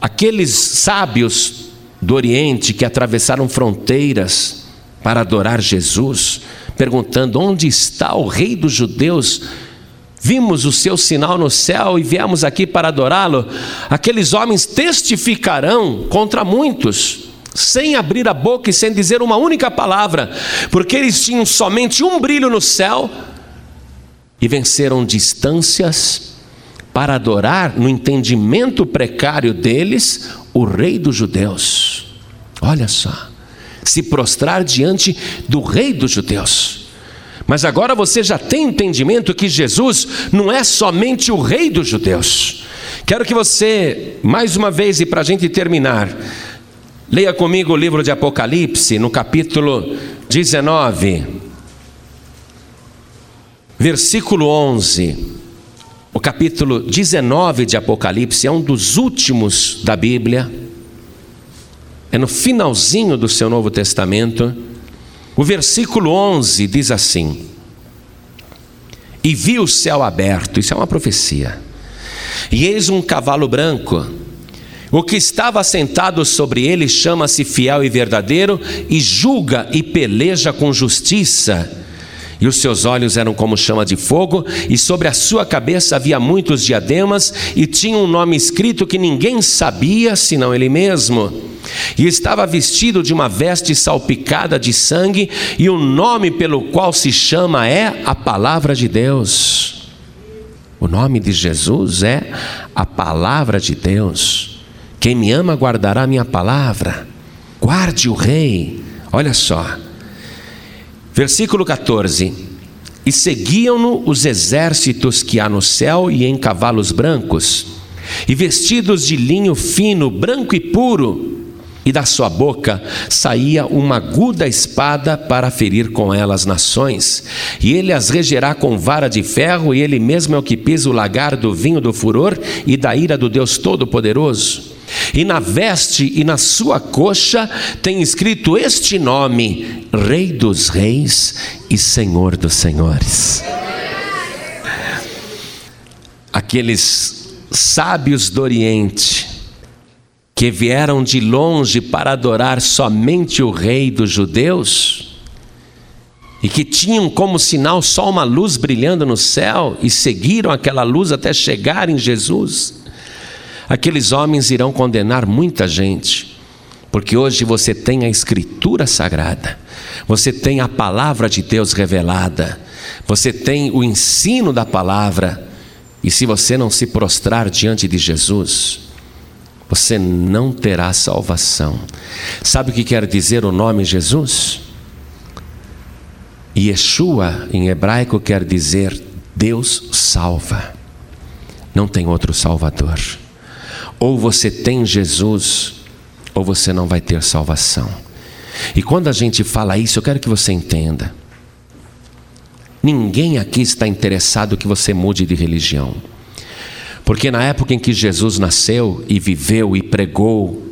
Speaker 1: aqueles sábios do Oriente que atravessaram fronteiras para adorar Jesus, perguntando: onde está o Rei dos Judeus? Vimos o seu sinal no céu e viemos aqui para adorá-lo. Aqueles homens testificarão contra muitos, sem abrir a boca e sem dizer uma única palavra, porque eles tinham somente um brilho no céu e venceram distâncias para adorar, no entendimento precário deles, o Rei dos Judeus. Olha só, se prostrar diante do Rei dos Judeus. Mas agora você já tem entendimento que Jesus não é somente o Rei dos Judeus. Quero que você, mais uma vez e para a gente terminar, leia comigo o livro de Apocalipse, no capítulo 19 versículo 11. O capítulo 19 de Apocalipse é um dos últimos da Bíblia. É no finalzinho do seu Novo Testamento. O versículo 11 diz assim: E vi o céu aberto, isso é uma profecia. E eis um cavalo branco. O que estava sentado sobre ele chama-se fiel e verdadeiro, e julga e peleja com justiça e os seus olhos eram como chama de fogo, e sobre a sua cabeça havia muitos diademas, e tinha um nome escrito que ninguém sabia senão ele mesmo. E estava vestido de uma veste salpicada de sangue, e o nome pelo qual se chama é a Palavra de Deus. O nome de Jesus é a Palavra de Deus. Quem me ama guardará minha palavra. Guarde o Rei. Olha só. Versículo 14: E seguiam-no os exércitos que há no céu e em cavalos brancos, e vestidos de linho fino, branco e puro, e da sua boca saía uma aguda espada para ferir com ela as nações, e ele as regerá com vara de ferro, e ele mesmo é o que pisa o lagar do vinho do furor e da ira do Deus Todo-Poderoso. E na veste e na sua coxa tem escrito este nome: Rei dos Reis e Senhor dos Senhores. Aqueles sábios do Oriente, que vieram de longe para adorar somente o Rei dos Judeus, e que tinham como sinal só uma luz brilhando no céu, e seguiram aquela luz até chegar em Jesus? Aqueles homens irão condenar muita gente, porque hoje você tem a Escritura Sagrada, você tem a palavra de Deus revelada, você tem o ensino da palavra, e se você não se prostrar diante de Jesus, você não terá salvação. Sabe o que quer dizer o nome Jesus? Yeshua em hebraico quer dizer Deus salva. Não tem outro Salvador. Ou você tem Jesus, ou você não vai ter salvação. E quando a gente fala isso, eu quero que você entenda. Ninguém aqui está interessado que você mude de religião. Porque na época em que Jesus nasceu e viveu e pregou,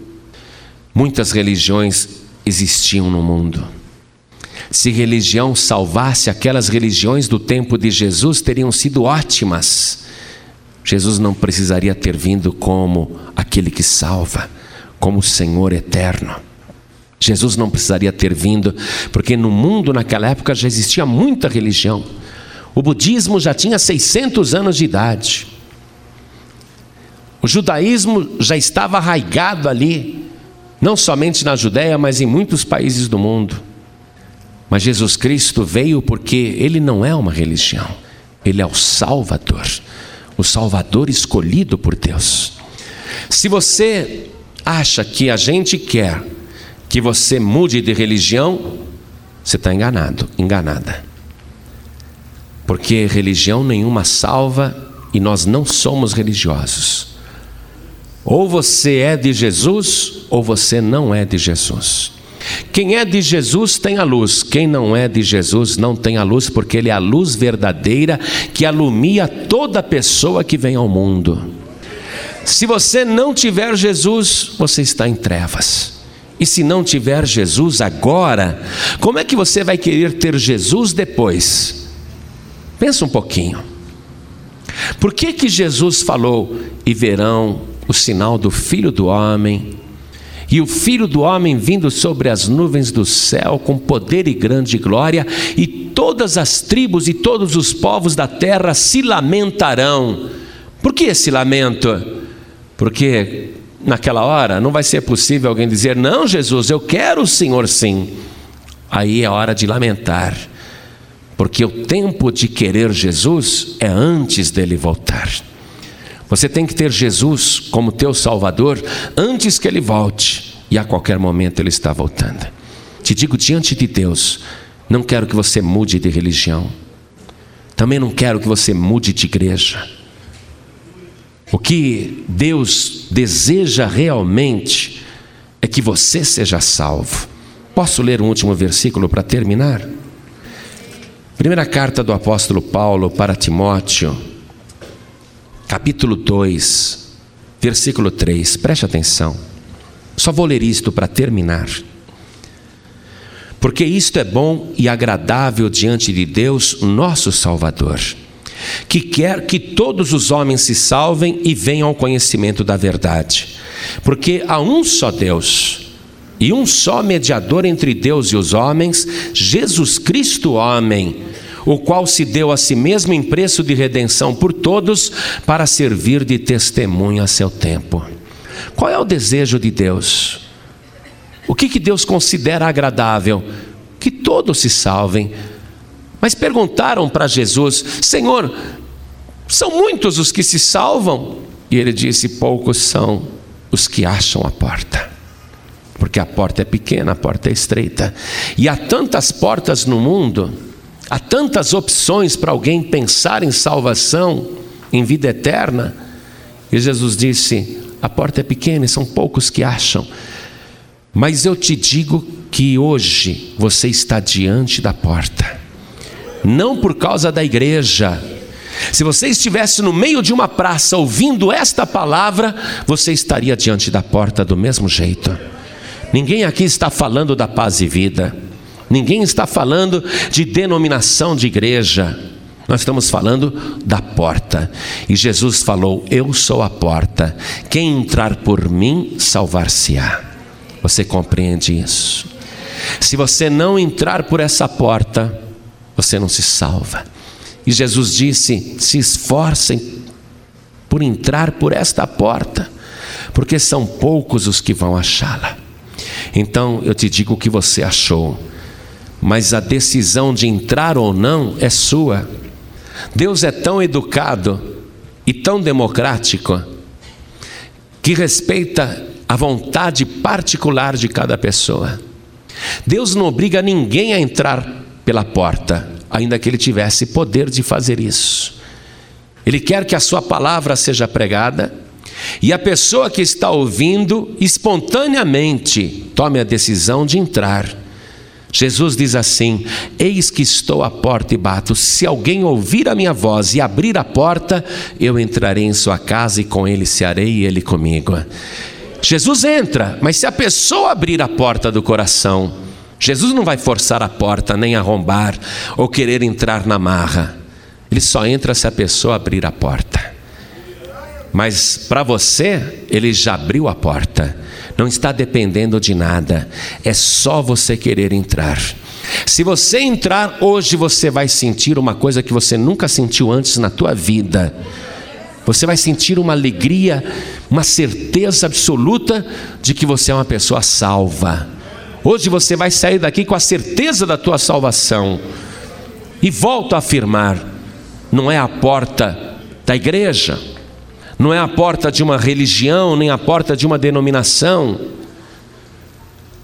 Speaker 1: muitas religiões existiam no mundo. Se religião salvasse, aquelas religiões do tempo de Jesus teriam sido ótimas. Jesus não precisaria ter vindo como aquele que salva, como Senhor eterno. Jesus não precisaria ter vindo, porque no mundo naquela época já existia muita religião. O budismo já tinha 600 anos de idade. O judaísmo já estava arraigado ali, não somente na Judéia, mas em muitos países do mundo. Mas Jesus Cristo veio porque ele não é uma religião, ele é o Salvador o Salvador escolhido por Deus. Se você acha que a gente quer que você mude de religião, você está enganado, enganada. Porque religião nenhuma salva e nós não somos religiosos. Ou você é de Jesus, ou você não é de Jesus. Quem é de Jesus tem a luz, quem não é de Jesus não tem a luz, porque Ele é a luz verdadeira que alumia toda pessoa que vem ao mundo. Se você não tiver Jesus, você está em trevas. E se não tiver Jesus agora, como é que você vai querer ter Jesus depois? Pensa um pouquinho. Por que que Jesus falou: "E verão o sinal do Filho do Homem, e o Filho do Homem vindo sobre as nuvens do céu com poder e grande glória, e todas as tribos e todos os povos da terra se lamentarão. Por que esse lamento? Porque naquela hora não vai ser possível alguém dizer: Não, Jesus, eu quero o Senhor sim. Aí é hora de lamentar, porque o tempo de querer Jesus é antes dele voltar. Você tem que ter Jesus como teu Salvador antes que ele volte, e a qualquer momento ele está voltando. Te digo diante de Deus, não quero que você mude de religião, também não quero que você mude de igreja. O que Deus deseja realmente é que você seja salvo. Posso ler um último versículo para terminar? Primeira carta do apóstolo Paulo para Timóteo, capítulo 2, versículo 3. Preste atenção. Só vou ler isto para terminar. Porque isto é bom e agradável diante de Deus, nosso Salvador, que quer que todos os homens se salvem e venham ao conhecimento da verdade. Porque há um só Deus e um só mediador entre Deus e os homens, Jesus Cristo, homem o qual se deu a si mesmo em preço de redenção por todos, para servir de testemunho a seu tempo. Qual é o desejo de Deus? O que, que Deus considera agradável? Que todos se salvem. Mas perguntaram para Jesus: Senhor, são muitos os que se salvam? E ele disse: Poucos são os que acham a porta. Porque a porta é pequena, a porta é estreita. E há tantas portas no mundo Há tantas opções para alguém pensar em salvação, em vida eterna. E Jesus disse: a porta é pequena e são poucos que acham. Mas eu te digo que hoje você está diante da porta, não por causa da igreja. Se você estivesse no meio de uma praça ouvindo esta palavra, você estaria diante da porta do mesmo jeito. Ninguém aqui está falando da paz e vida. Ninguém está falando de denominação de igreja. Nós estamos falando da porta. E Jesus falou: Eu sou a porta. Quem entrar por mim, salvar-se-á. Você compreende isso? Se você não entrar por essa porta, você não se salva. E Jesus disse: Se esforcem por entrar por esta porta, porque são poucos os que vão achá-la. Então eu te digo o que você achou mas a decisão de entrar ou não é sua. Deus é tão educado e tão democrático que respeita a vontade particular de cada pessoa. Deus não obriga ninguém a entrar pela porta, ainda que ele tivesse poder de fazer isso. Ele quer que a sua palavra seja pregada e a pessoa que está ouvindo espontaneamente tome a decisão de entrar Jesus diz assim: Eis que estou à porta e bato. Se alguém ouvir a minha voz e abrir a porta, eu entrarei em sua casa e com ele cearei e ele comigo. Jesus entra, mas se a pessoa abrir a porta do coração, Jesus não vai forçar a porta, nem arrombar ou querer entrar na marra. Ele só entra se a pessoa abrir a porta. Mas para você, ele já abriu a porta não está dependendo de nada, é só você querer entrar. Se você entrar hoje, você vai sentir uma coisa que você nunca sentiu antes na tua vida. Você vai sentir uma alegria, uma certeza absoluta de que você é uma pessoa salva. Hoje você vai sair daqui com a certeza da tua salvação. E volto a afirmar: não é a porta da igreja, não é a porta de uma religião, nem a porta de uma denominação.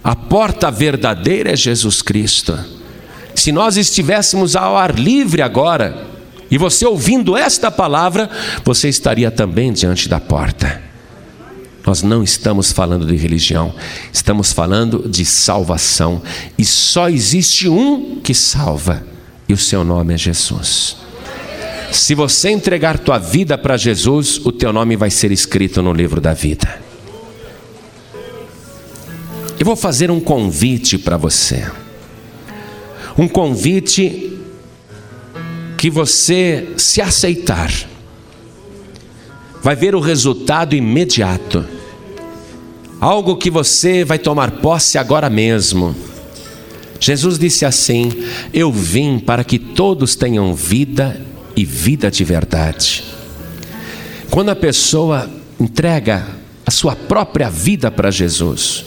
Speaker 1: A porta verdadeira é Jesus Cristo. Se nós estivéssemos ao ar livre agora, e você ouvindo esta palavra, você estaria também diante da porta. Nós não estamos falando de religião, estamos falando de salvação. E só existe um que salva, e o seu nome é Jesus. Se você entregar tua vida para Jesus, o teu nome vai ser escrito no livro da vida. Eu vou fazer um convite para você. Um convite que você se aceitar, vai ver o resultado imediato. Algo que você vai tomar posse agora mesmo. Jesus disse assim: Eu vim para que todos tenham vida e vida de verdade. Quando a pessoa entrega a sua própria vida para Jesus,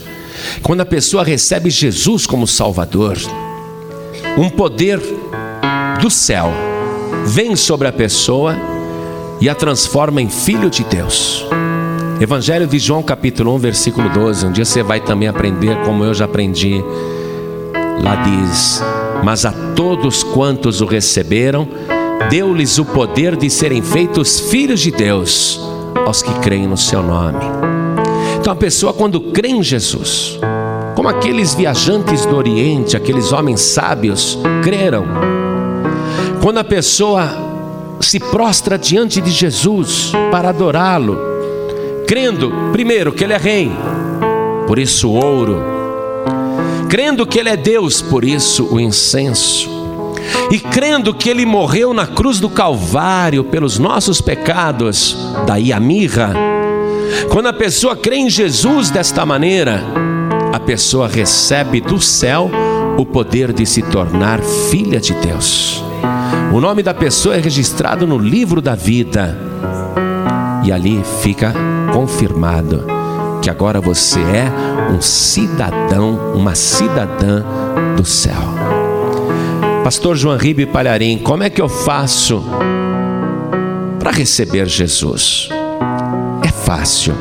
Speaker 1: quando a pessoa recebe Jesus como Salvador, um poder do céu vem sobre a pessoa e a transforma em filho de Deus. Evangelho de João, capítulo 1, versículo 12. Um dia você vai também aprender como eu já aprendi. Lá diz: Mas a todos quantos o receberam, deu-lhes o poder de serem feitos filhos de Deus, aos que creem no seu nome. Então a pessoa, quando crê em Jesus, como aqueles viajantes do Oriente, aqueles homens sábios, creram. Quando a pessoa se prostra diante de Jesus para adorá-lo, crendo, primeiro, que Ele é Rei, por isso o ouro, crendo que Ele é Deus, por isso o incenso, e crendo que Ele morreu na cruz do Calvário pelos nossos pecados, daí a mirra. Quando a pessoa crê em Jesus desta maneira, a pessoa recebe do céu o poder de se tornar filha de Deus. O nome da pessoa é registrado no livro da vida, e ali fica confirmado que agora você é um cidadão, uma cidadã do céu. Pastor João Ribe Palharim, como é que eu faço para receber Jesus? É fácil.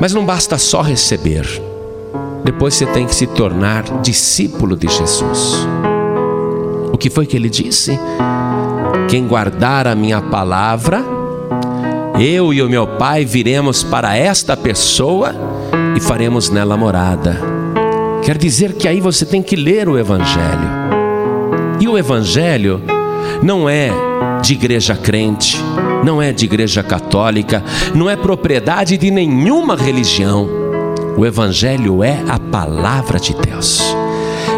Speaker 1: Mas não basta só receber, depois você tem que se tornar discípulo de Jesus. O que foi que ele disse? Quem guardar a minha palavra, eu e o meu Pai viremos para esta pessoa e faremos nela morada. Quer dizer que aí você tem que ler o Evangelho. E o Evangelho não é de igreja crente, não é de igreja católica, não é propriedade de nenhuma religião. O Evangelho é a palavra de Deus.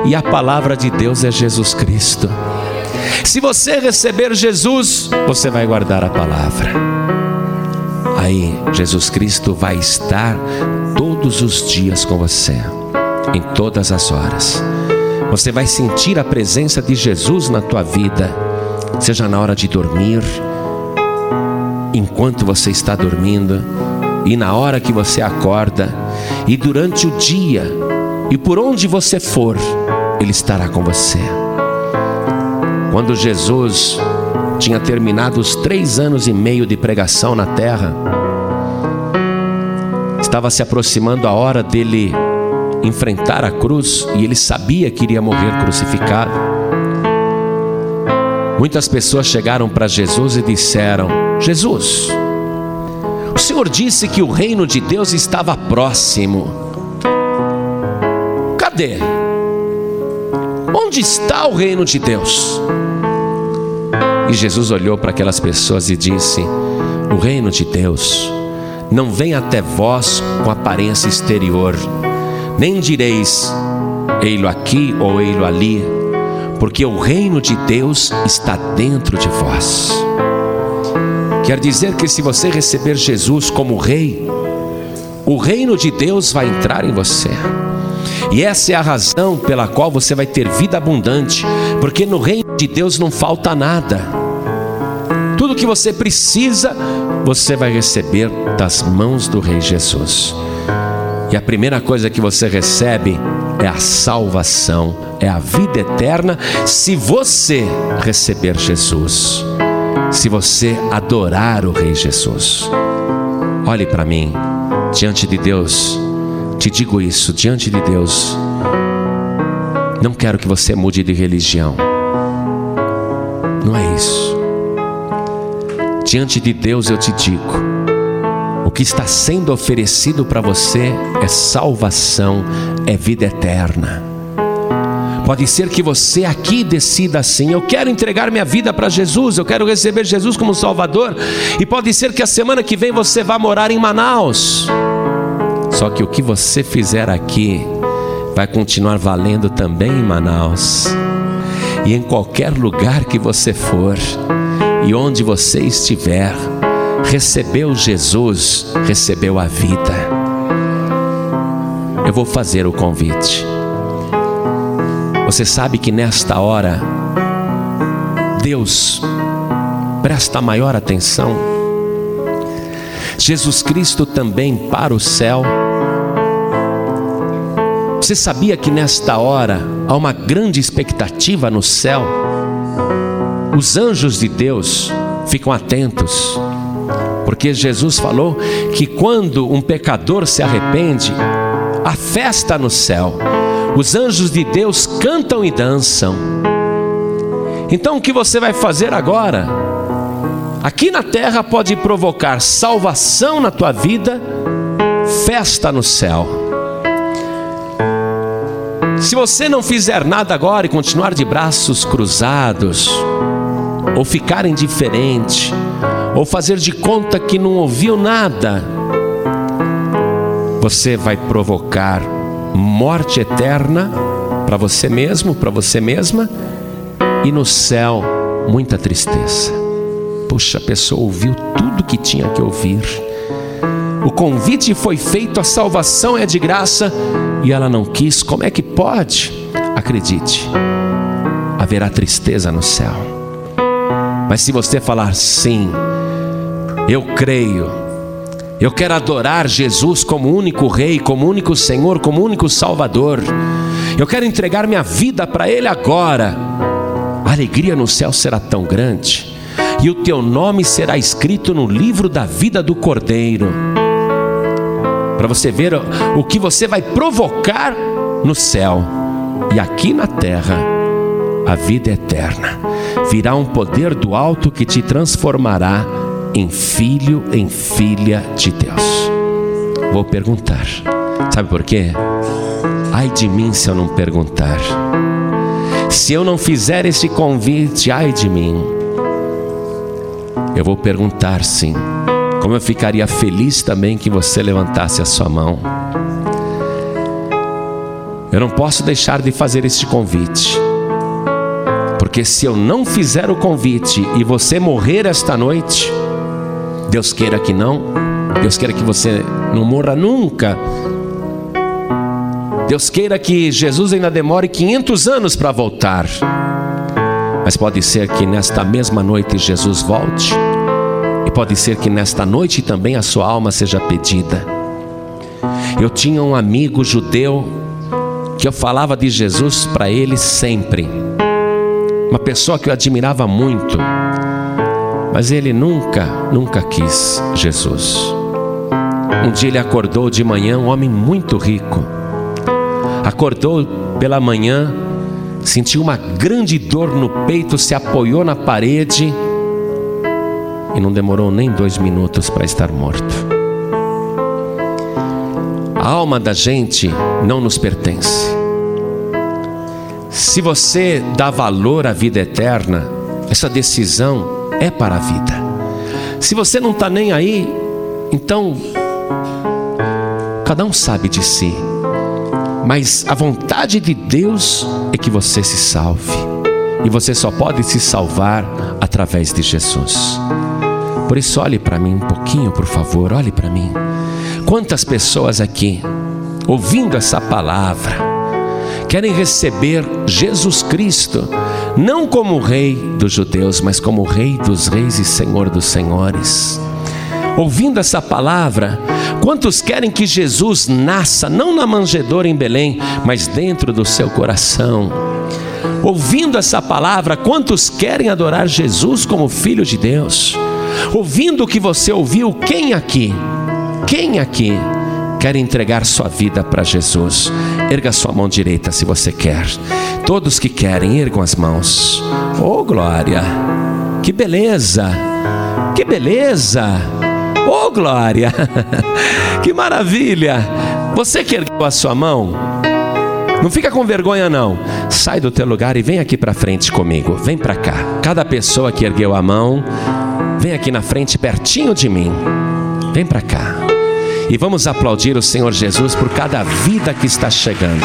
Speaker 1: E a palavra de Deus é Jesus Cristo. Se você receber Jesus, você vai guardar a palavra. Aí, Jesus Cristo vai estar todos os dias com você, em todas as horas. Você vai sentir a presença de Jesus na tua vida, seja na hora de dormir, enquanto você está dormindo e na hora que você acorda e durante o dia e por onde você for, Ele estará com você. Quando Jesus tinha terminado os três anos e meio de pregação na terra, estava se aproximando a hora dele enfrentar a cruz e ele sabia que iria morrer crucificado. Muitas pessoas chegaram para Jesus e disseram: Jesus, o Senhor disse que o reino de Deus estava próximo. Cadê? Onde está o reino de Deus? E Jesus olhou para aquelas pessoas e disse: O reino de Deus não vem até vós com aparência exterior, nem direis, ei-lo aqui ou ei-lo ali, porque o reino de Deus está dentro de vós. Quer dizer que se você receber Jesus como Rei, o reino de Deus vai entrar em você. E essa é a razão pela qual você vai ter vida abundante, porque no reino de Deus não falta nada. Tudo que você precisa, você vai receber das mãos do Rei Jesus. E a primeira coisa que você recebe é a salvação, é a vida eterna, se você receber Jesus se você adorar o Rei Jesus. Olhe para mim, diante de Deus, te digo isso, diante de Deus. Não quero que você mude de religião. Não é isso. Diante de Deus eu te digo: que está sendo oferecido para você é salvação, é vida eterna. Pode ser que você aqui decida assim: eu quero entregar minha vida para Jesus, eu quero receber Jesus como Salvador. E pode ser que a semana que vem você vá morar em Manaus. Só que o que você fizer aqui vai continuar valendo também em Manaus. E em qualquer lugar que você for. e onde você estiver, recebeu Jesus, recebeu a vida. Eu vou fazer o convite. Você sabe que nesta hora, Deus presta maior atenção. Jesus Cristo também para o céu. Você sabia que nesta hora há uma grande expectativa no céu? Os anjos de Deus ficam atentos, porque Jesus falou que quando um pecador se arrepende, a festa no céu, os anjos de Deus cantam e dançam. Então o que você vai fazer agora? Aqui na terra pode provocar salvação na tua vida, festa no céu. Se você não fizer nada agora e continuar de braços cruzados, ou ficar indiferente, ou fazer de conta que não ouviu nada, você vai provocar morte eterna para você mesmo, para você mesma, e no céu muita tristeza. Puxa, a pessoa ouviu tudo que tinha que ouvir. O convite foi feito, a salvação é de graça e ela não quis. Como é que pode? Acredite, haverá tristeza no céu. Mas se você falar sim, eu creio, eu quero adorar Jesus como único Rei, como único Senhor, como único Salvador, eu quero entregar minha vida para Ele agora, a alegria no céu será tão grande, e o teu nome será escrito no livro da vida do Cordeiro. Para você ver o que você vai provocar no céu. E aqui na terra, a vida eterna. Virá um poder do alto que te transformará em filho, em filha de Deus. Vou perguntar, sabe por quê? Ai de mim se eu não perguntar. Se eu não fizer esse convite, ai de mim. Eu vou perguntar sim. Como eu ficaria feliz também que você levantasse a sua mão. Eu não posso deixar de fazer este convite. Porque se eu não fizer o convite e você morrer esta noite, Deus queira que não, Deus queira que você não morra nunca. Deus queira que Jesus ainda demore 500 anos para voltar. Mas pode ser que nesta mesma noite Jesus volte pode ser que nesta noite também a sua alma seja pedida. Eu tinha um amigo judeu que eu falava de Jesus para ele sempre. Uma pessoa que eu admirava muito. Mas ele nunca, nunca quis Jesus. Um dia ele acordou de manhã, um homem muito rico. Acordou pela manhã, sentiu uma grande dor no peito, se apoiou na parede e não demorou nem dois minutos para estar morto. A alma da gente não nos pertence. Se você dá valor à vida eterna, essa decisão é para a vida. Se você não está nem aí, então cada um sabe de si. Mas a vontade de Deus é que você se salve. E você só pode se salvar através de Jesus. Por isso, olhe para mim um pouquinho, por favor, olhe para mim. Quantas pessoas aqui, ouvindo essa palavra, querem receber Jesus Cristo, não como Rei dos judeus, mas como Rei dos reis e Senhor dos senhores? Ouvindo essa palavra, quantos querem que Jesus nasça, não na manjedoura em Belém, mas dentro do seu coração? Ouvindo essa palavra, quantos querem adorar Jesus como Filho de Deus? Ouvindo o que você ouviu, quem aqui, quem aqui quer entregar sua vida para Jesus? Erga sua mão direita se você quer. Todos que querem, ergam as mãos. Oh, glória! Que beleza! Que beleza! Oh, glória! [LAUGHS] que maravilha! Você que ergueu a sua mão, não fica com vergonha não. Sai do teu lugar e vem aqui para frente comigo. Vem para cá. Cada pessoa que ergueu a mão, Vem aqui na frente, pertinho de mim. Vem para cá. E vamos aplaudir o Senhor Jesus por cada vida que está chegando.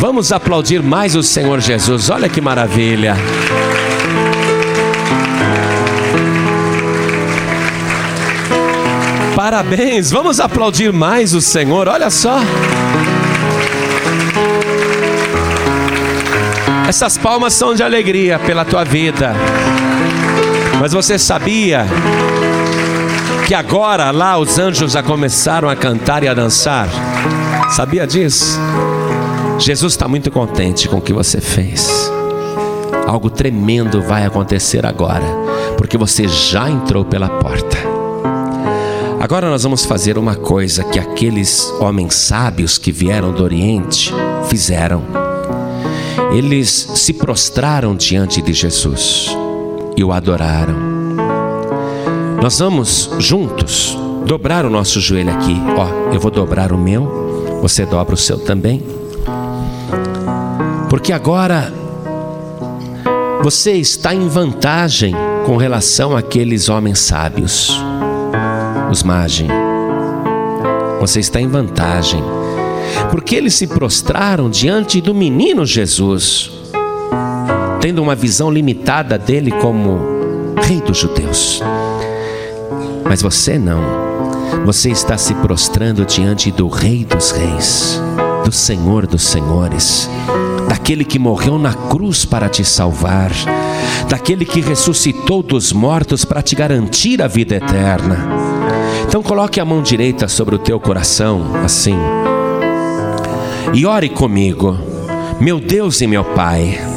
Speaker 1: Vamos aplaudir mais o Senhor Jesus. Olha que maravilha. Parabéns, vamos aplaudir mais o Senhor, olha só. Essas palmas são de alegria pela tua vida. Mas você sabia que agora lá os anjos já começaram a cantar e a dançar? Sabia disso? Jesus está muito contente com o que você fez. Algo tremendo vai acontecer agora, porque você já entrou pela porta. Agora nós vamos fazer uma coisa que aqueles homens sábios que vieram do Oriente fizeram. Eles se prostraram diante de Jesus e o adoraram. Nós vamos juntos dobrar o nosso joelho aqui. Ó, eu vou dobrar o meu, você dobra o seu também. Porque agora você está em vantagem com relação àqueles homens sábios os Magi. Você está em vantagem, porque eles se prostraram diante do menino Jesus, tendo uma visão limitada dele como Rei dos Judeus. Mas você não, você está se prostrando diante do Rei dos Reis, do Senhor dos Senhores, daquele que morreu na cruz para te salvar, daquele que ressuscitou dos mortos para te garantir a vida eterna. Então coloque a mão direita sobre o teu coração, assim. E ore comigo. Meu Deus e meu Pai.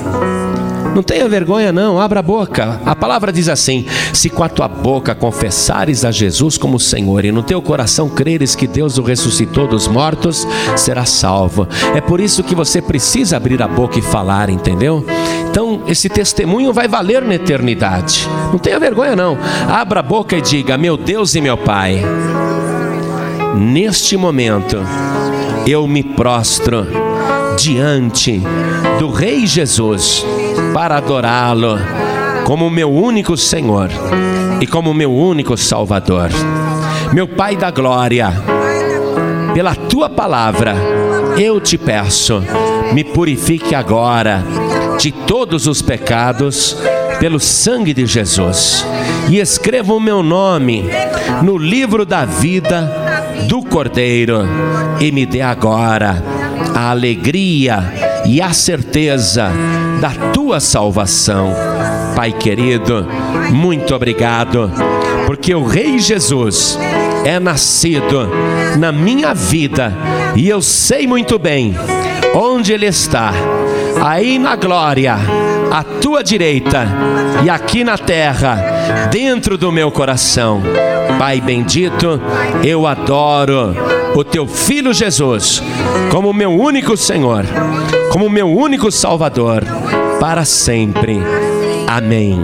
Speaker 1: Não tenha vergonha, não, abra a boca. A palavra diz assim: se com a tua boca confessares a Jesus como Senhor e no teu coração creres que Deus o ressuscitou dos mortos, será salvo. É por isso que você precisa abrir a boca e falar, entendeu? Então, esse testemunho vai valer na eternidade. Não tenha vergonha, não. Abra a boca e diga: Meu Deus e meu Pai, neste momento eu me prostro diante do Rei Jesus para adorá-lo como meu único Senhor e como meu único Salvador. Meu Pai da glória, pela tua palavra, eu te peço, me purifique agora de todos os pecados pelo sangue de Jesus e escreva o meu nome no livro da vida do Cordeiro e me dê agora a alegria e a certeza da tua salvação. Pai querido, muito obrigado, porque o Rei Jesus é nascido na minha vida e eu sei muito bem onde Ele está, aí na glória, à tua direita e aqui na terra, dentro do meu coração. Pai bendito, eu adoro o teu filho Jesus como meu único Senhor, como meu único Salvador, para sempre. Amém.